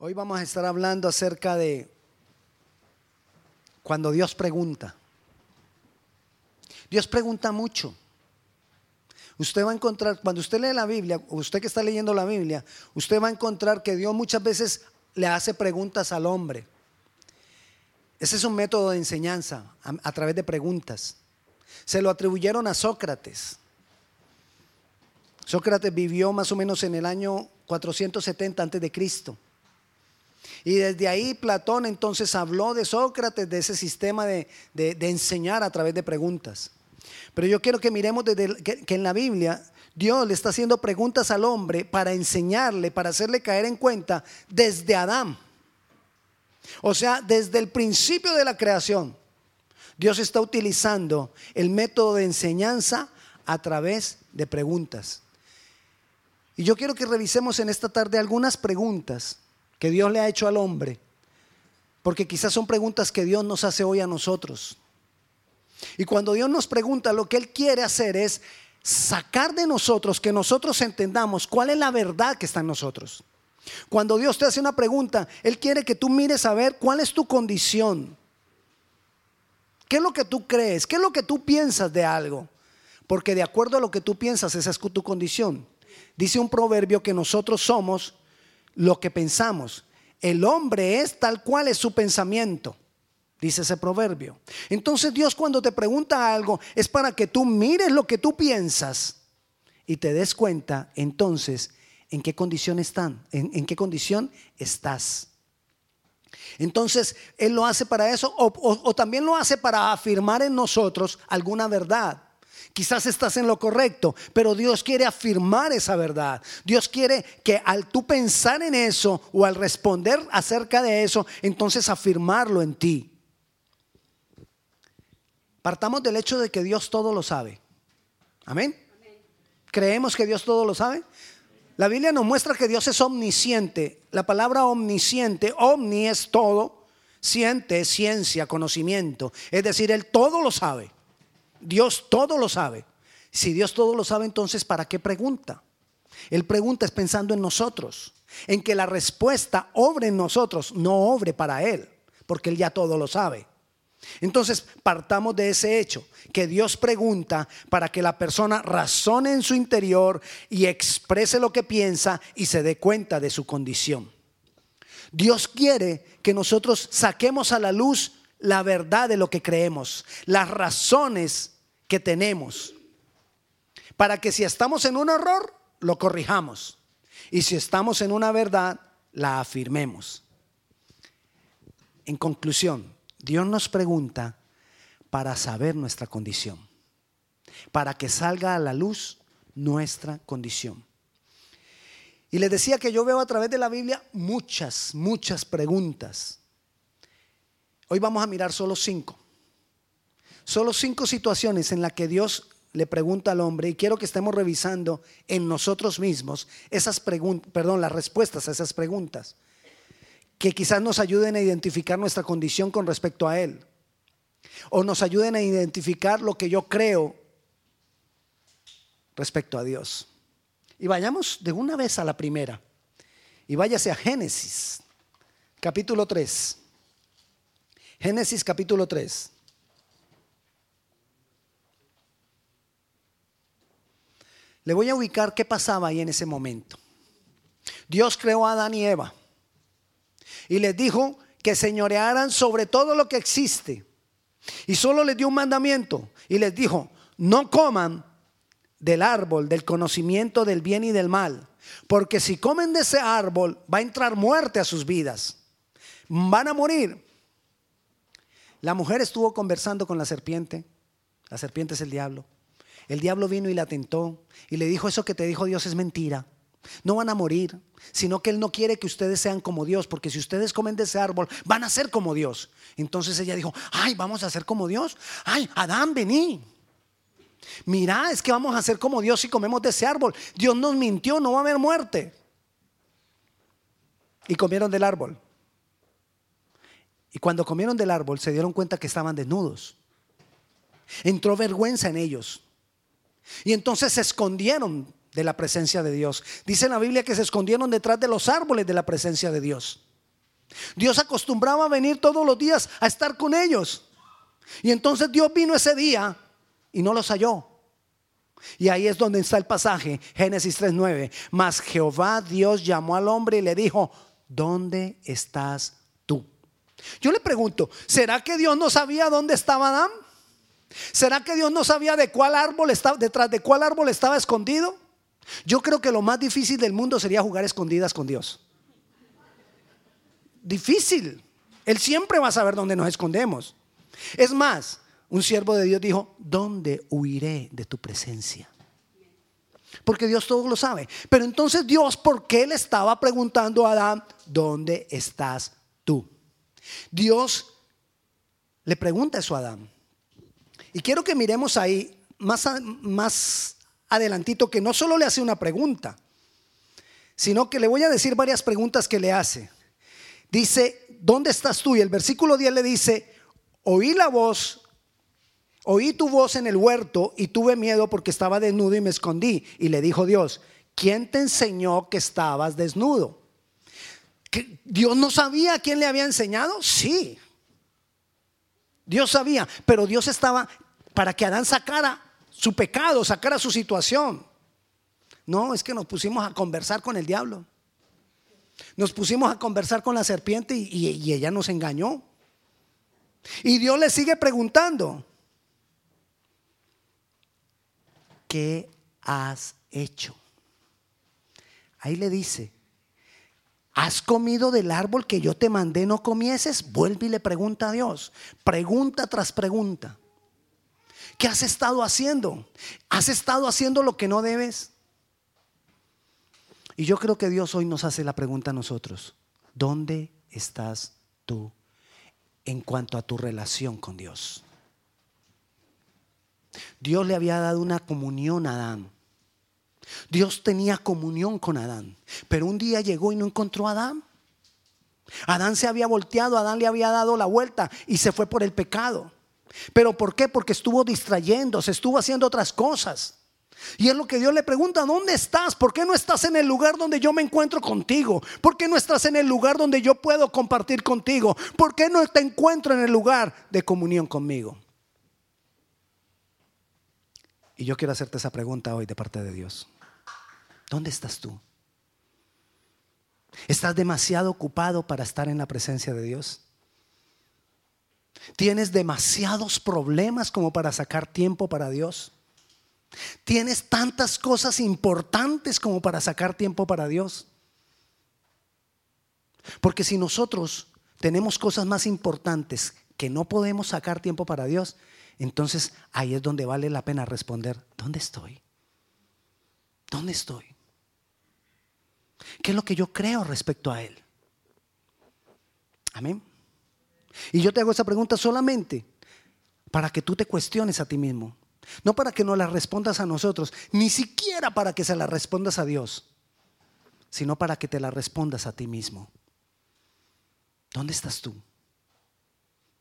Hoy vamos a estar hablando acerca de cuando Dios pregunta. Dios pregunta mucho. Usted va a encontrar, cuando usted lee la Biblia, usted que está leyendo la Biblia, usted va a encontrar que Dios muchas veces le hace preguntas al hombre. Ese es un método de enseñanza a, través de preguntas. Se lo atribuyeron a Sócrates. Sócrates vivió más o menos en el año 470 antes de Cristo. Y desde ahí Platón entonces habló de Sócrates, de ese sistema de, de- enseñar a través de preguntas. Pero yo quiero que miremos desde que, que en la Biblia Dios le está haciendo preguntas al hombre para enseñarle, para hacerle caer en cuenta desde Adán. O sea, desde el principio de la creación, Dios está utilizando el método de enseñanza a través de preguntas. Y yo quiero que revisemos en esta tarde algunas preguntas que Dios le ha hecho al hombre, porque quizás son preguntas que Dios nos hace hoy a nosotros. Y cuando Dios nos pregunta, lo que Él quiere hacer es sacar de nosotros, que nosotros entendamos cuál es la verdad que está en nosotros. Cuando Dios te hace una pregunta, Él quiere que tú mires a ver cuál es tu condición. ¿Qué es lo que tú crees? ¿Qué es lo que tú piensas de algo? Porque de acuerdo a lo que tú piensas, esa es tu condición. Dice un proverbio que nosotros somos lo que pensamos. El hombre es tal cual es su pensamiento, dice ese proverbio. Entonces Dios cuando te pregunta algo es para que tú mires lo que tú piensas y te des cuenta entonces en qué condición están, en, qué condición estás. Entonces, Él lo hace para eso o también lo hace para afirmar en nosotros alguna verdad. Quizás estás en lo correcto, pero Dios quiere afirmar esa verdad. Dios quiere que al tú pensar en eso o al responder acerca de eso, entonces afirmarlo en ti. Partamos del hecho de que Dios todo lo sabe. Amén. ¿Creemos que Dios todo lo sabe? La Biblia nos muestra que Dios es omnisciente. La palabra omnisciente, omni es todo, siente es ciencia, conocimiento. Es decir, Él todo lo sabe. Dios todo lo sabe. Si Dios todo lo sabe, entonces ¿para qué pregunta? Él pregunta es pensando en nosotros, en que la respuesta obre en nosotros, no obre para Él, porque Él ya todo lo sabe. Entonces, partamos de ese hecho, que Dios pregunta para que la persona razone en su interior y exprese lo que piensa y se dé cuenta de su condición. Dios quiere que nosotros saquemos a la luz la verdad de lo que creemos, las razones que tenemos, para que si estamos en un error, lo corrijamos. Y si estamos en una verdad, la afirmemos. En conclusión, Dios nos pregunta para saber nuestra condición, para que salga a la luz nuestra condición. Y les decía que yo veo a través de la Biblia muchas, muchas preguntas. Hoy vamos a mirar solo cinco. Solo cinco situaciones en las que Dios le pregunta al hombre y quiero que estemos revisando en nosotros mismos esas preguntas, perdón, las respuestas a esas preguntas que quizás nos ayuden a identificar nuestra condición con respecto a Él. O nos ayuden a identificar lo que yo creo respecto a Dios. Y vayamos de una vez a la primera. Y váyase a Génesis, capítulo 3. Génesis capítulo 3. Le voy a ubicar qué pasaba ahí en ese momento. Dios creó a Adán y Eva y les dijo que señorearan sobre todo lo que existe. Y solo les dio un mandamiento y les dijo, no coman del árbol del conocimiento del bien y del mal, porque si comen de ese árbol va a entrar muerte a sus vidas. Van a morir. La mujer estuvo conversando con la serpiente. La serpiente es el diablo. El diablo vino y la tentó y le dijo, eso que te dijo Dios es mentira. No van a morir, sino que Él no quiere que ustedes sean como Dios, porque si ustedes comen de ese árbol, van a ser como Dios. Entonces ella dijo, ay, vamos a ser como Dios. Ay, Adán, vení. Mira, es que vamos a ser como Dios si comemos de ese árbol. Dios nos mintió, no va a haber muerte. Y comieron del árbol. Y cuando comieron del árbol se dieron cuenta que estaban desnudos. Entró vergüenza en ellos. Y entonces se escondieron de la presencia de Dios. Dice la Biblia que se escondieron detrás de los árboles de la presencia de Dios. Dios acostumbraba a venir todos los días a estar con ellos. Y entonces Dios vino ese día y no los halló. Y ahí es donde está el pasaje, Génesis 3.9. Mas Jehová Dios llamó al hombre y le dijo, ¿dónde estás? Yo le pregunto, ¿será que Dios no sabía dónde estaba Adán? ¿Será que Dios no sabía de cuál árbol estaba, detrás de cuál árbol estaba escondido? Yo creo que lo más difícil del mundo sería jugar escondidas con Dios. Difícil. Él siempre va a saber dónde nos escondemos. Es más, un siervo de Dios dijo, ¿dónde huiré de tu presencia? Porque Dios todo lo sabe. Pero entonces Dios, ¿por qué le estaba preguntando a Adán, ¿dónde estás? Dios le pregunta eso a Adán. Y quiero que miremos ahí más, más adelantito que no solo le hace una pregunta, sino que le voy a decir varias preguntas que le hace. Dice, ¿dónde estás tú? Y el versículo 10 le dice, oí la voz, oí tu voz en el huerto y tuve miedo porque estaba desnudo y me escondí. Y le dijo Dios, ¿quién te enseñó que estabas desnudo? ¿Que ¿Dios no sabía quién le había enseñado? Sí. Dios sabía, pero Dios estaba para que Adán sacara su pecado, sacara su situación. No, es que nos pusimos a conversar con el diablo. Nos pusimos a conversar con la serpiente y ella nos engañó. Y Dios le sigue preguntando, ¿qué has hecho? Ahí le dice, ¿has comido del árbol que yo te mandé no comieses? Vuelve y le pregunta a Dios, pregunta tras pregunta. ¿Qué has estado haciendo? ¿Has estado haciendo lo que no debes? Y yo creo que Dios hoy nos hace la pregunta a nosotros, ¿dónde estás tú en cuanto a tu relación con Dios? Dios le había dado una comunión a Adán. Dios tenía comunión con Adán, pero un día llegó y no encontró a Adán. Adán se había volteado, Adán le había dado la vuelta y se fue por el pecado. ¿Pero por qué? Porque estuvo distrayéndose, estuvo haciendo otras cosas. Y es lo que Dios le pregunta, ¿dónde estás? ¿Por qué no estás en el lugar donde yo me encuentro contigo? ¿Por qué no estás en el lugar donde yo puedo compartir contigo? ¿Por qué no te encuentro en el lugar de comunión conmigo? Y yo quiero hacerte esa pregunta hoy de parte de Dios. ¿Dónde estás tú? ¿Estás demasiado ocupado para estar en la presencia de Dios? Tienes demasiados problemas como para sacar tiempo para Dios. Tienes tantas cosas importantes como para sacar tiempo para Dios. Porque si nosotros tenemos cosas más importantes que no podemos sacar tiempo para Dios, entonces ahí es donde vale la pena responder, ¿dónde estoy? ¿Dónde estoy? ¿Qué es lo que yo creo respecto a Él? Amén. Y yo te hago esa pregunta solamente para que tú te cuestiones a ti mismo. No para que no la respondas a nosotros, ni siquiera para que se la respondas a Dios, sino para que te la respondas a ti mismo. ¿Dónde estás tú?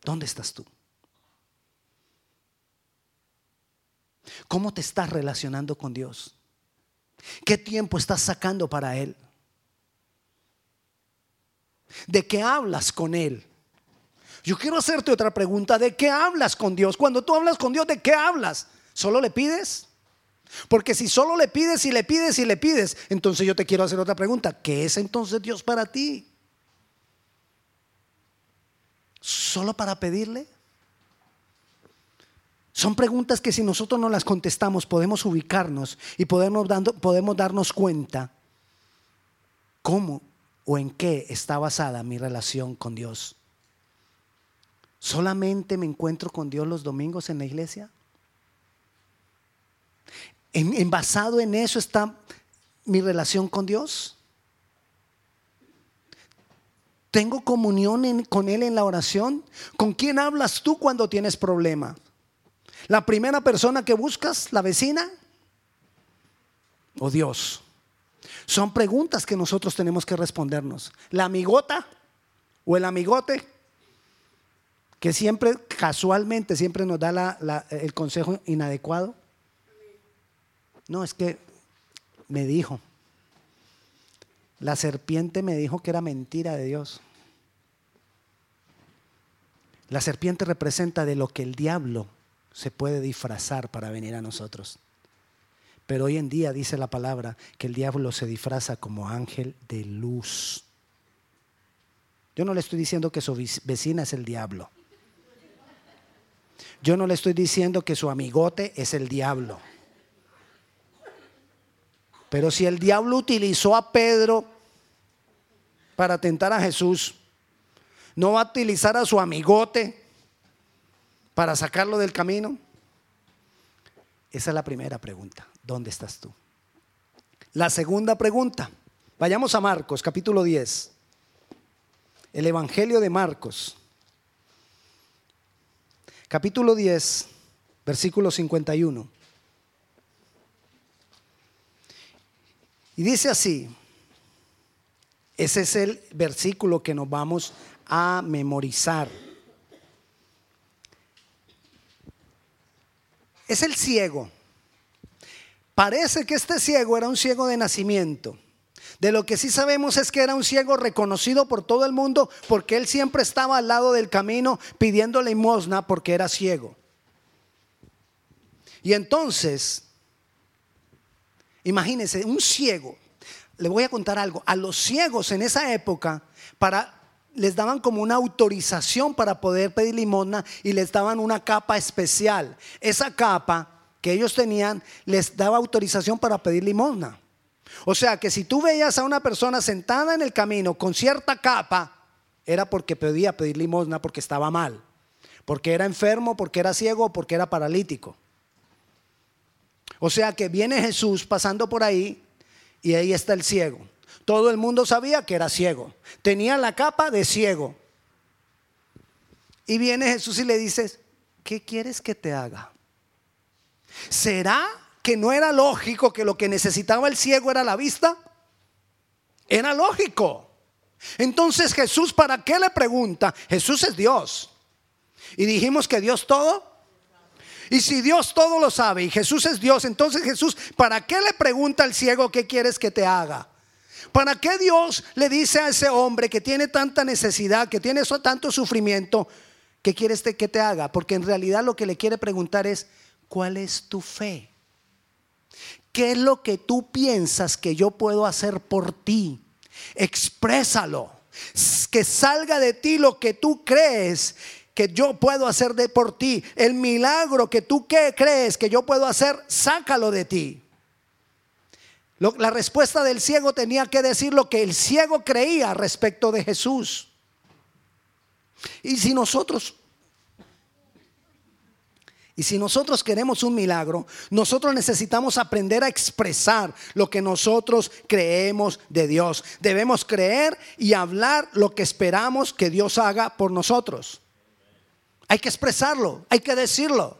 ¿Dónde estás tú? ¿Cómo te estás relacionando con Dios? ¿Qué tiempo estás sacando para Él? ¿De qué hablas con Él? Yo quiero hacerte otra pregunta. ¿De qué hablas con Dios? Cuando tú hablas con Dios, ¿de qué hablas? ¿Solo le pides? Porque si solo le pides y le pides y le pides, entonces yo te quiero hacer otra pregunta. ¿Qué es entonces Dios para ti? ¿Solo para pedirle? Son preguntas que si nosotros no las contestamos podemos ubicarnos y podemos, dando, podemos darnos cuenta cómo o en qué está basada mi relación con Dios. ¿Solamente me encuentro con Dios los domingos en la iglesia? ¿En, basado en eso está mi relación con Dios? ¿Tengo comunión con Él en la oración? ¿Con quién hablas tú cuando tienes problema? ¿La primera persona que buscas, la vecina? ¿O Dios? Son preguntas que nosotros tenemos que respondernos. ¿La amigota o el amigote? que siempre, casualmente, siempre nos da el consejo inadecuado. No, es que me dijo, la serpiente me dijo que era mentira de Dios. La serpiente representa de lo que el diablo se puede disfrazar para venir a nosotros. Pero hoy en día dice la palabra que el diablo se disfraza como ángel de luz. Yo no le estoy diciendo que su vecina es el diablo. Yo no le estoy diciendo que su amigote es el diablo. Pero si el diablo utilizó a Pedro para tentar a Jesús, no va a utilizar a su amigote para sacarlo del camino. Esa es la primera pregunta. ¿Dónde estás tú? La segunda pregunta. Vayamos a Marcos, capítulo 10. El Evangelio de Marcos. Capítulo 10, versículo 51. Y dice así, ese es el versículo que nos vamos a memorizar. Es el ciego. Parece que este ciego era un ciego de nacimiento. De lo que sí sabemos es que era un ciego reconocido por todo el mundo porque él siempre estaba al lado del camino pidiendo limosna porque era ciego. Y entonces Imagínense, un ciego. Le voy a contar algo. A los ciegos en esa época, para les daban como una autorización para poder pedir limosna y les daban una capa especial. Esa capa que ellos tenían les daba autorización para pedir limosna. O sea que si tú veías a una persona sentada en el camino con cierta capa, era porque podía pedir limosna porque estaba mal, porque era enfermo, porque era ciego, porque era paralítico. O sea que viene Jesús pasando por ahí y ahí está el ciego. Todo el mundo sabía que era ciego. Tenía la capa de ciego. Y viene Jesús y le dice, ¿qué quieres que te haga? ¿Será que no era lógico que lo que necesitaba el ciego era la vista? Era lógico. Entonces Jesús, ¿para qué le pregunta? Jesús es Dios. Y dijimos que Dios todo y si Dios todo lo sabe y Jesús es Dios, entonces Jesús, ¿para qué le pregunta al ciego qué quieres que te haga? ¿Para qué Dios le dice a ese hombre que tiene tanta necesidad, que tiene tanto sufrimiento, qué quieres que te haga? Porque en realidad lo que le quiere preguntar es, ¿cuál es tu fe? ¿Qué es lo que tú piensas que yo puedo hacer por ti? Exprésalo. Que salga de ti lo que tú crees que yo puedo hacer de por ti, el milagro que tú crees que yo puedo hacer, sácalo de ti. la respuesta del ciego tenía que decir lo que el ciego creía respecto de Jesús. Y si nosotros y si nosotros queremos un milagro, nosotros necesitamos aprender a expresar lo que nosotros creemos de Dios. Debemos creer y hablar lo que esperamos que Dios haga por nosotros. Hay que expresarlo, hay que decirlo.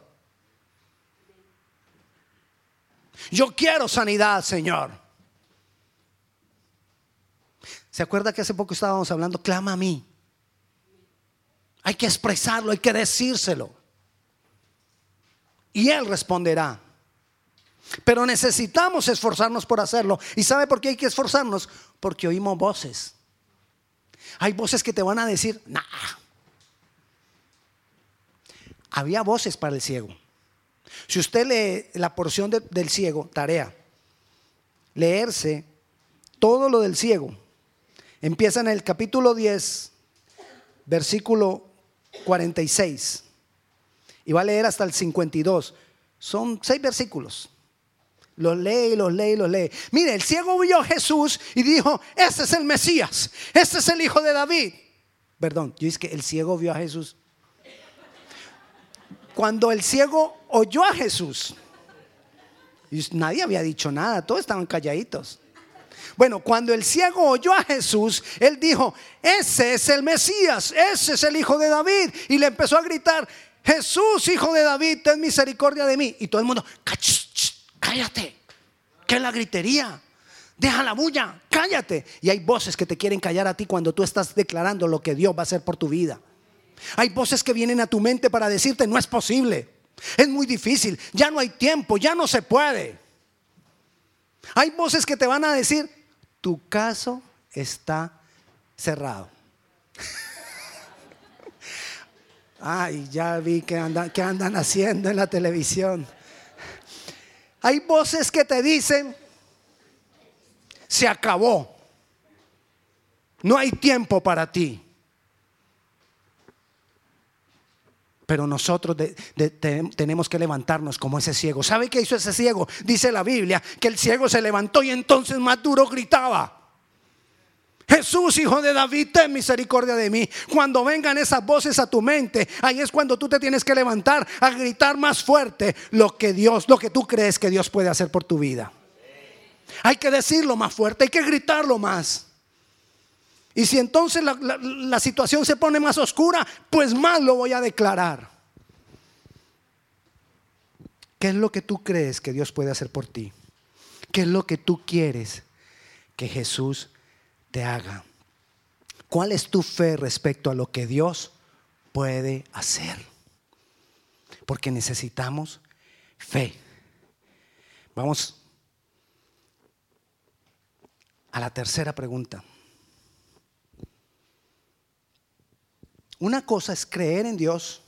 Yo quiero sanidad, Señor. ¿Se acuerda que hace poco estábamos hablando? Clama a mí. Hay que expresarlo, hay que decírselo. Y Él responderá. Pero necesitamos esforzarnos por hacerlo. ¿Y sabe por qué hay que esforzarnos? Porque oímos voces. Hay voces que te van a decir, nah, había voces para el ciego. Si usted lee la porción del ciego, tarea, leerse todo lo del ciego, empieza en el capítulo 10, versículo 46, y va a leer hasta el 52. Son seis versículos. Los lee y los lee y los lee. Mire, el ciego vio a Jesús y dijo, este es el Mesías, este es el Hijo de David. Perdón, yo es que el ciego vio a Jesús cuando el ciego oyó a Jesús, y nadie había dicho nada, todos estaban calladitos. Bueno, cuando el ciego oyó a Jesús, él dijo, ese es el Mesías, ese es el Hijo de David. Y le empezó a gritar, Jesús, Hijo de David, ten misericordia de mí. Y todo el mundo, cállate, ¿qué es la gritería? Deja la bulla, cállate. Y hay voces que te quieren callar a ti cuando tú estás declarando lo que Dios va a hacer por tu vida. Hay voces que vienen a tu mente para decirte, no es posible, es muy difícil, ya no hay tiempo, ya no se puede. Hay voces que te van a decir, tu caso está cerrado. Ay, ya vi que andan, que andan haciendo en la televisión. Hay voces que te dicen, se acabó. No hay tiempo para ti. Pero nosotros tenemos que levantarnos como ese ciego. ¿Sabe qué hizo ese ciego? Dice la Biblia que el ciego se levantó y entonces más duro gritaba. Jesús, hijo de David, ten misericordia de mí. Cuando vengan esas voces a tu mente, ahí es cuando tú te tienes que levantar a gritar más fuerte lo que Dios, lo que tú crees que Dios puede hacer por tu vida. Hay que decirlo más fuerte, hay que gritarlo más. Y si entonces la, situación se pone más oscura, pues más lo voy a declarar. ¿Qué es lo que tú crees que Dios puede hacer por ti? ¿Qué es lo que tú quieres que Jesús te haga? ¿Cuál es tu fe respecto a lo que Dios puede hacer? Porque necesitamos fe. Vamos a la tercera pregunta. Una cosa es creer en Dios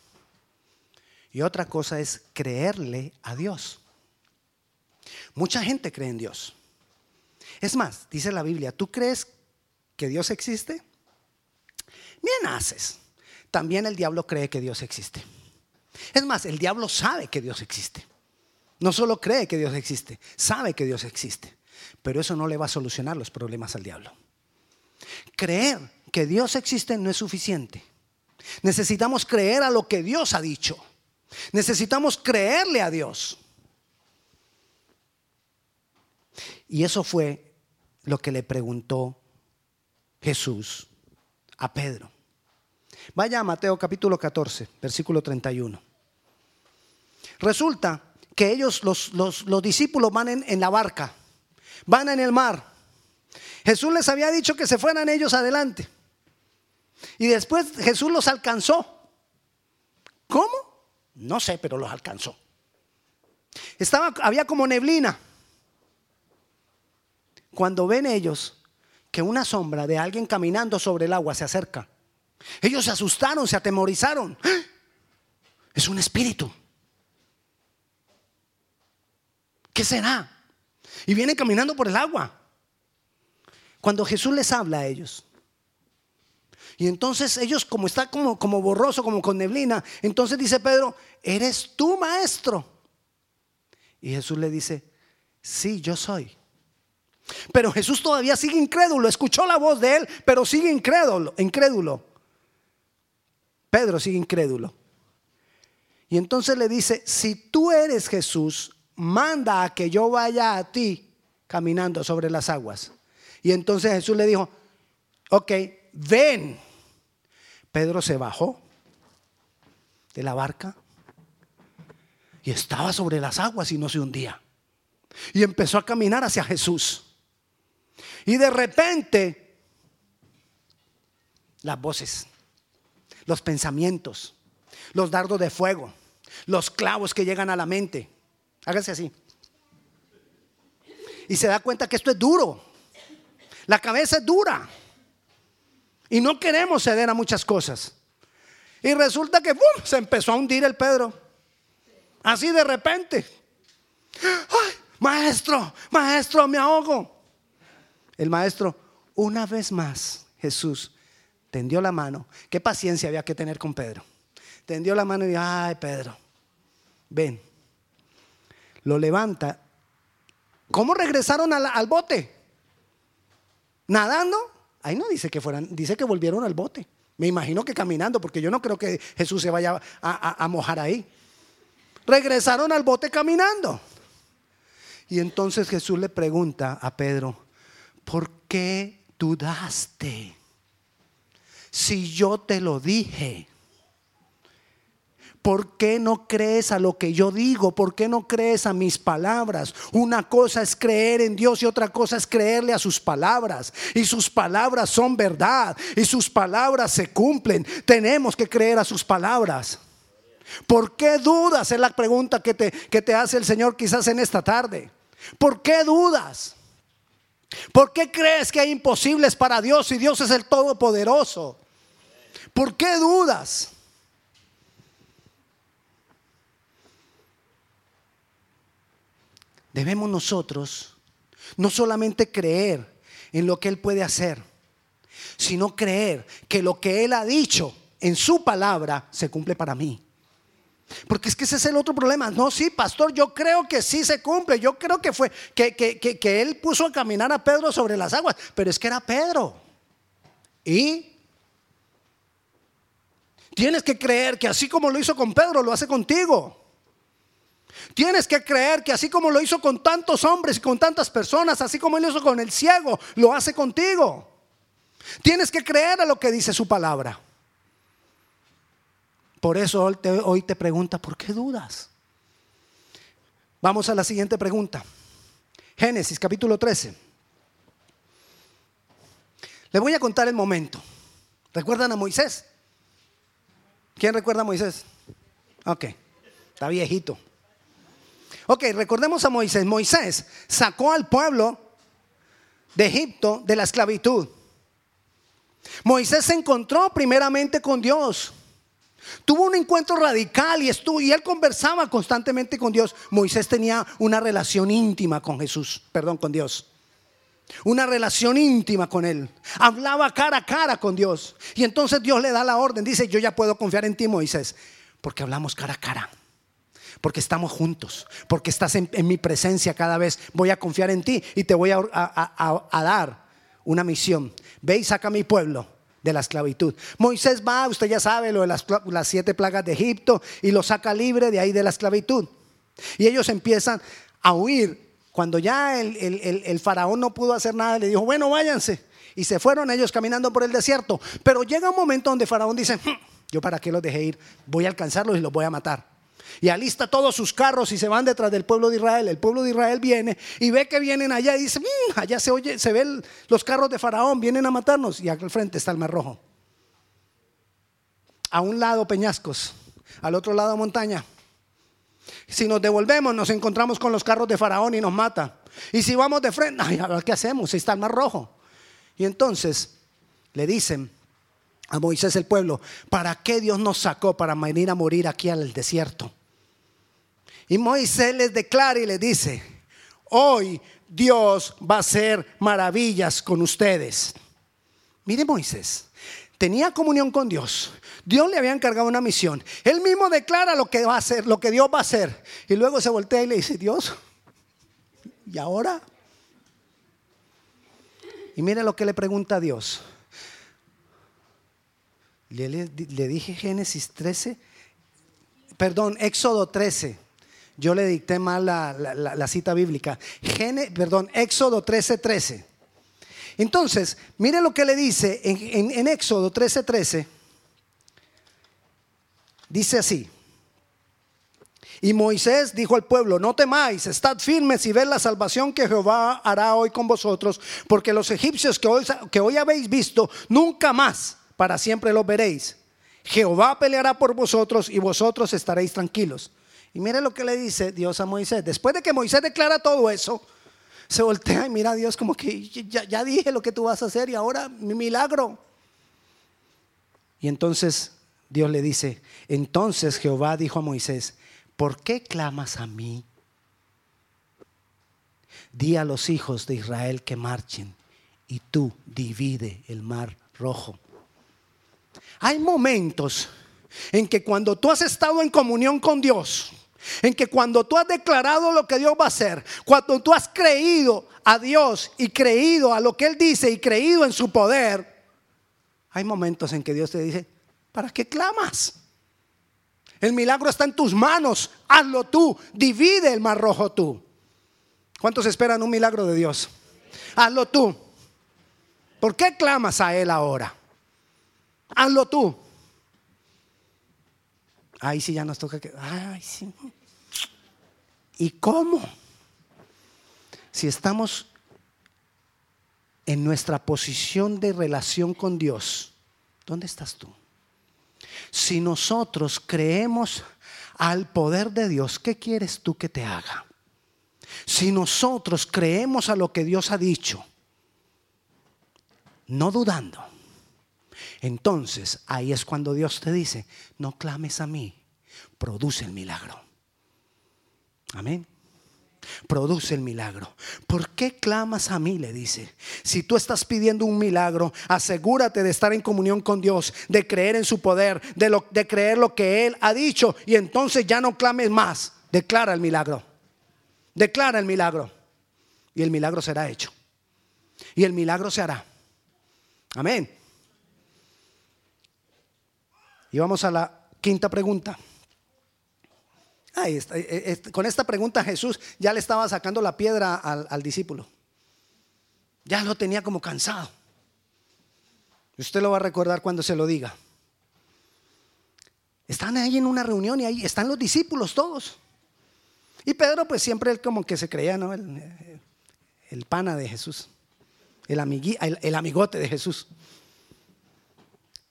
y otra cosa es creerle a Dios. Mucha gente cree en Dios. Es más, dice la Biblia, ¿tú crees que Dios existe? Bien haces. También el diablo cree que Dios existe. Es más, el diablo sabe que Dios existe. No solo cree que Dios existe, sabe que Dios existe. Pero eso no le va a solucionar los problemas al diablo. Creer que Dios existe no es suficiente. Necesitamos creer a lo que Dios ha dicho. Necesitamos creerle a Dios. Y eso fue lo que le preguntó Jesús a Pedro. Vaya a Mateo capítulo 14, versículo 31. Resulta que ellos, los, discípulos, van en la barca, van en el mar. Jesús les había dicho que se fueran ellos adelante. Y después Jesús los alcanzó. ¿Cómo? No sé, pero los alcanzó. Estaba, había como neblina. Cuando ven ellos que una sombra de alguien caminando sobre el agua se acerca, ellos se asustaron, se atemorizaron. ¡Ah! Es un espíritu. ¿Qué será? Y vienen caminando por el agua. Cuando Jesús les habla a ellos, y entonces ellos, como está como, como borroso, como con neblina, entonces dice Pedro, ¿eres tú maestro? Y Jesús le dice, sí, yo soy. Pero Jesús todavía sigue incrédulo, escuchó la voz de él, pero sigue incrédulo, incrédulo. Pedro sigue incrédulo. Y entonces le dice, si tú eres Jesús, manda a que yo vaya a ti caminando sobre las aguas. Y entonces Jesús le dijo, ok, ven. Pedro se bajó de la barca y estaba sobre las aguas y no se hundía. Y empezó a caminar hacia Jesús. Y de repente, las voces, los pensamientos, los dardos de fuego, los clavos que llegan a la mente. Hágase así. Y se da cuenta que esto es duro. La cabeza es dura. Y no queremos ceder a muchas cosas. Y resulta que se empezó a hundir el Pedro. Así de repente. ¡Ay, maestro, maestro, me ahogo! El maestro, una vez más, Jesús tendió la mano. Qué paciencia había que tener con Pedro. Tendió la mano y dijo, ay, Pedro, ven. Lo levanta. ¿Cómo regresaron al, bote? ¿Nadando? Ahí no dice que fueran, dice que volvieron al bote. Me imagino que caminando, porque yo no creo que Jesús se vaya a, mojar ahí. Regresaron al bote caminando. Y entonces Jesús le pregunta a Pedro, ¿por qué dudaste? Si yo te lo dije. ¿Por qué no crees a lo que yo digo? ¿Por qué no crees a mis palabras? Una cosa es creer en Dios y otra cosa es creerle a sus palabras. Y sus palabras son verdad y sus palabras se cumplen. Tenemos que creer a sus palabras. ¿Por qué dudas? Es la pregunta que te, que te hace el Señor quizás en esta tarde. ¿Por qué dudas? ¿Por qué crees que hay imposibles para Dios si Dios es el Todopoderoso? ¿Por qué dudas? Debemos nosotros no solamente creer en lo que Él puede hacer, sino creer que lo que Él ha dicho en su palabra se cumple para mí. Porque es que ese es el otro problema. No, sí, pastor, yo creo que sí se cumple. Yo creo que fue que, que, él puso a caminar a Pedro sobre las aguas. Pero es que era Pedro. Y tienes que creer que así como lo hizo con Pedro, lo hace contigo. Tienes que creer que así como lo hizo con tantos hombres y con tantas personas, así como lo hizo con el ciego, lo hace contigo. Tienes que creer a lo que dice su palabra. Por eso hoy te, pregunta, ¿por qué dudas? Vamos a la siguiente pregunta. Génesis capítulo 13. Le voy a contar el momento. ¿Recuerdan a Moisés? ¿Quién recuerda a Moisés? Ok, está viejito. Ok, recordemos a Moisés. Moisés sacó al pueblo de Egipto de la esclavitud. Moisés se encontró primeramente con Dios. Tuvo un encuentro radical y, estuvo, y él conversaba constantemente con Dios. Moisés tenía una relación íntima con Jesús, perdón, con Dios. Una relación íntima con Él. Hablaba cara a cara con Dios. Y entonces Dios le da la orden. Dice, yo ya puedo confiar en ti, Moisés. Porque hablamos cara a cara. Porque estamos juntos. Porque estás en, mi presencia cada vez. Voy a confiar en ti y te voy a, a dar una misión. Ve y saca a mi pueblo de la esclavitud. Moisés va, usted ya sabe, lo de las, siete plagas de Egipto y lo saca libre de ahí de la esclavitud. Y ellos empiezan a huir. Cuando ya el, faraón no pudo hacer nada, le dijo, bueno, váyanse. Y se fueron ellos caminando por el desierto. Pero llega un momento donde faraón dice, hmm, yo para qué los dejé ir, voy a alcanzarlos y los voy a matar y alista todos sus carros y se van detrás del pueblo de Israel. El pueblo de Israel viene y ve que vienen allá y dice, mm, allá se oye, se ven los carros de Faraón, vienen a matarnos y al frente está el Mar Rojo. A un lado peñascos, al otro lado montaña. Si nos devolvemos, nos encontramos con los carros de Faraón y nos mata. Y si vamos de frente, ay, ¿qué hacemos? Está el Mar Rojo. Y entonces le dicen a Moisés el pueblo, ¿para qué Dios nos sacó para venir a morir aquí al desierto? Y Moisés les declara y les dice, hoy Dios va a hacer maravillas con ustedes. Mire Moisés, tenía comunión con Dios. Dios le había encargado una misión. Él mismo declara lo que va a hacer, lo que Dios va a hacer. Y luego se voltea y le dice, Dios, ¿y ahora? Y mire lo que le pregunta a Dios. Le, le dije Génesis 13, perdón, Éxodo 13. Yo le dicté mal la, cita bíblica. perdón, Éxodo 13:13. 13. Entonces, mire lo que le dice en, Éxodo 13:13. 13. Dice así. Y Moisés dijo al pueblo, no temáis, estad firmes y ved la salvación que Jehová hará hoy con vosotros, porque los egipcios que hoy, que hoy habéis visto, nunca más para siempre los veréis. Jehová peleará por vosotros y vosotros estaréis tranquilos. Y mire lo que le dice Dios a Moisés. Después de que Moisés declara todo eso, se voltea y mira a Dios como que ya, dije lo que tú vas a hacer y ahora mi milagro. Y entonces Dios le dice, entonces Jehová dijo a Moisés, ¿por qué clamas a mí? Di a los hijos de Israel que marchen y tú divide el mar rojo. Hay momentos en que cuando tú has estado en comunión con Dios, en que cuando tú has declarado lo que Dios va a hacer, cuando tú has creído a Dios y creído a lo que Él dice y creído en su poder, hay momentos en que Dios te dice, ¿para qué clamas? El milagro está en tus manos, hazlo tú, divide el mar rojo tú. ¿Cuántos esperan un milagro de Dios? Hazlo tú. ¿Por qué clamas a Él ahora? Hazlo tú. Ahí sí ya nos toca que. Ay, sí. ¿Y cómo? Si estamos en nuestra posición de relación con Dios, ¿dónde estás tú? Si nosotros creemos al poder de Dios, ¿qué quieres tú que te haga? Si nosotros creemos a lo que Dios ha dicho, no dudando, entonces ahí es cuando Dios te dice, no clames a mí, produce el milagro. Amén. produce el milagro. ¿Por qué clamas a mí? Le dice. Si tú estás pidiendo un milagro, asegúrate de estar en comunión con Dios, de creer en su poder, de, de creer lo que Él ha dicho y entonces ya no clames más. Declara el milagro. Declara el milagro. Y el milagro será hecho. Y el milagro se hará. Amén. Y vamos a la quinta pregunta. Eh, eh, con esta pregunta Jesús ya le estaba sacando la piedra al, discípulo. Ya lo tenía como cansado. Usted lo va a recordar cuando se lo diga. Están ahí en una reunión y ahí están los discípulos todos. Y Pedro pues siempre él como que se creía, ¿no? El, pana de Jesús, el, el amigote de Jesús.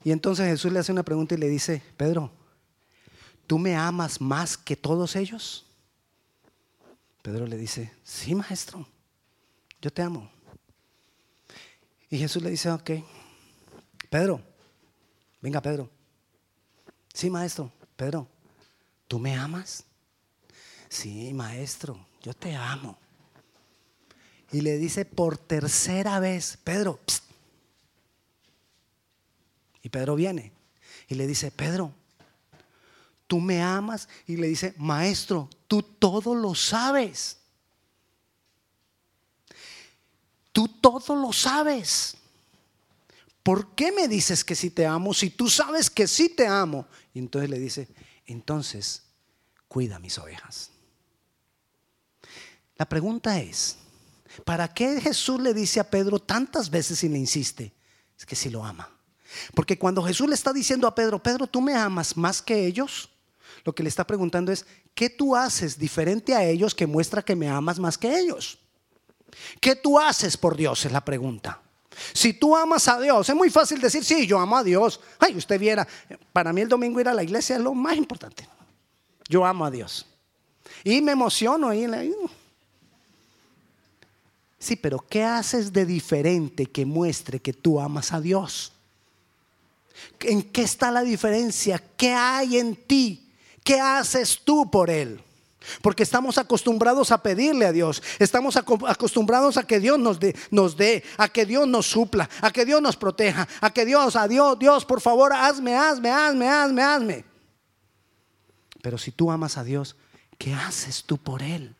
Y entonces Jesús le hace una pregunta y le dice, Pedro, ¿tú me amas más que todos ellos? Pedro le dice, sí, maestro, yo te amo. Y Jesús le dice, ok, Pedro, venga Pedro. Sí, maestro, Pedro, ¿tú me amas? Sí, maestro, yo te amo. Y le dice por tercera vez, Pedro, y Pedro viene y le dice, Pedro, tú me amas. Y le dice, maestro, tú todo lo sabes. Tú todo lo sabes. ¿Por qué me dices que sí te amo si tú sabes que sí te amo? Y entonces le dice, entonces cuida mis ovejas. La pregunta es, ¿para qué Jesús le dice a Pedro tantas veces y le insiste? Es que sí lo ama. Porque cuando Jesús le está diciendo a Pedro, Pedro, ¿tú me amas más que ellos? lo que le está preguntando es, ¿qué tú haces diferente a ellos que muestra que me amas más que ellos? ¿Qué tú haces por Dios? Es la pregunta. Si tú amas a Dios, es muy fácil decir, sí, yo amo a Dios. Ay, usted viera, para mí el domingo ir a la iglesia es lo más importante. Yo amo a Dios. Y me emociono ahí. Sí, pero ¿qué haces de diferente que muestre que tú amas a Dios? ¿En qué está la diferencia? ¿Qué hay en ti ¿Qué haces tú por Él? Porque estamos acostumbrados a pedirle a Dios. Estamos acostumbrados a que Dios nos dé, a que Dios nos supla, a que Dios nos proteja, a que Dios, a Dios, Dios, por favor, hazme, hazme, hazme, hazme, hazme. Pero si tú amas a Dios, ¿qué haces tú por Él?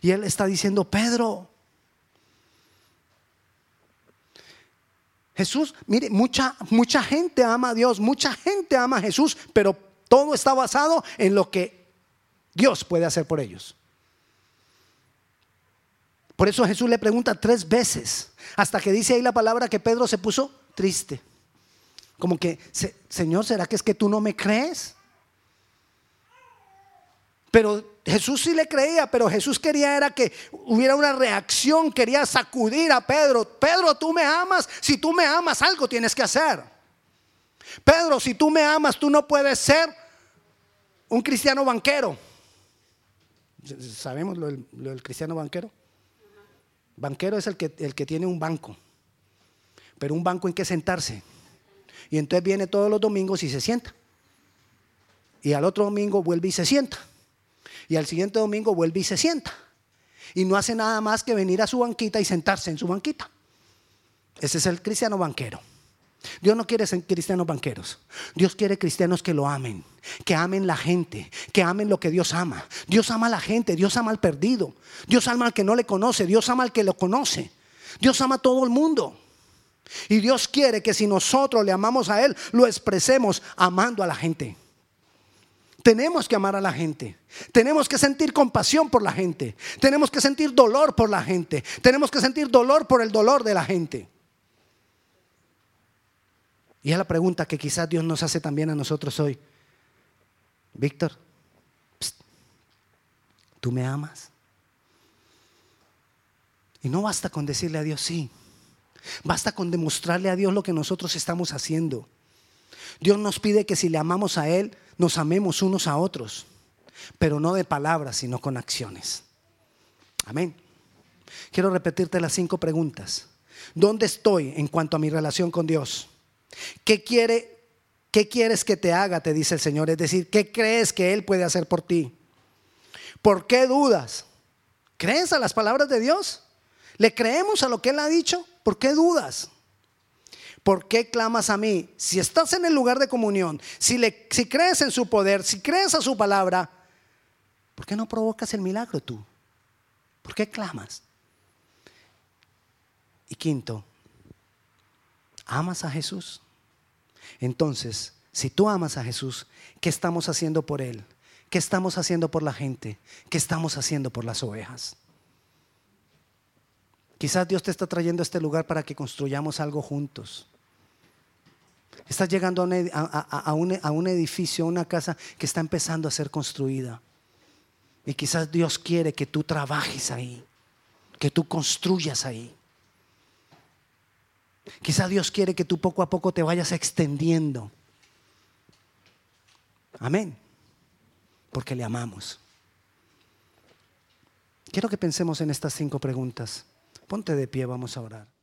Y Él está diciendo, Pedro, Jesús, mire, mucha, mucha gente ama a Dios, mucha gente ama a Jesús, pero todo está basado en lo que Dios puede hacer por ellos. Por eso Jesús le pregunta tres veces, hasta que dice ahí la palabra que Pedro se puso triste. Como que, Señor, ¿será que es que tú no me crees? Pero Jesús sí le creía, pero Jesús quería era que hubiera una reacción, quería sacudir a Pedro. Pedro, tú me amas, si tú me amas, algo tienes que hacer. Pedro, si tú me amas, tú no puedes ser un cristiano banquero. ¿Sabemos lo del, cristiano banquero? Banquero es el que, el que tiene un banco, pero un banco en que sentarse. Y entonces viene todos los domingos y se sienta. Y al otro domingo vuelve y se sienta. Y al siguiente domingo vuelve y se sienta. Y no hace nada más que venir a su banquita y sentarse en su banquita. Ese es el cristiano banquero. Dios no quiere cristianos banqueros. Dios quiere cristianos que lo amen, que amen la gente, que amen lo que Dios ama. Dios ama a la gente, Dios ama al perdido, Dios ama al que no le conoce, Dios ama al que lo conoce. Dios ama a todo el mundo. Y Dios quiere que si nosotros le amamos a Él, lo expresemos amando a la gente. Tenemos que amar a la gente. Tenemos que sentir compasión por la gente. Tenemos que sentir dolor por la gente. Tenemos que sentir dolor por el dolor de la gente. Y es la pregunta que quizás Dios nos hace también a nosotros hoy. Víctor, ¿tú me amas? Y no basta con decirle a Dios sí. Basta con demostrarle a Dios lo que nosotros estamos haciendo. Dios nos pide que si le amamos a Él, nos amemos unos a otros. Pero no de palabras, sino con acciones. Amén. Quiero repetirte las cinco preguntas. ¿Dónde estoy en cuanto a mi relación con Dios? ¿Qué quiere qué quieres que te haga? te dice el Señor, es decir, ¿qué crees que él puede hacer por ti? ¿Por qué dudas? ¿Crees a las palabras de Dios? ¿Le creemos a lo que Él ha dicho? ¿Por qué dudas? ¿Por qué clamas a mí? Si estás en el lugar de comunión, si, le, si crees en su poder, si crees a su palabra, ¿por qué no provocas el milagro tú? ¿Por qué clamas? Y quinto, ¿amas a Jesús? Entonces, si tú amas a Jesús, ¿qué estamos haciendo por Él? ¿Qué estamos haciendo por la gente? ¿Qué estamos haciendo por las ovejas? Quizás Dios te está trayendo a este lugar para que construyamos algo juntos. Estás llegando a un, edificio, a una casa que está empezando a ser construida. Y quizás Dios quiere que tú trabajes ahí, que tú construyas ahí. Quizás Dios quiere que tú poco a poco te vayas extendiendo. Amén porque le amamos. Quiero que pensemos en estas cinco preguntas. Ponte de pie, vamos a orar.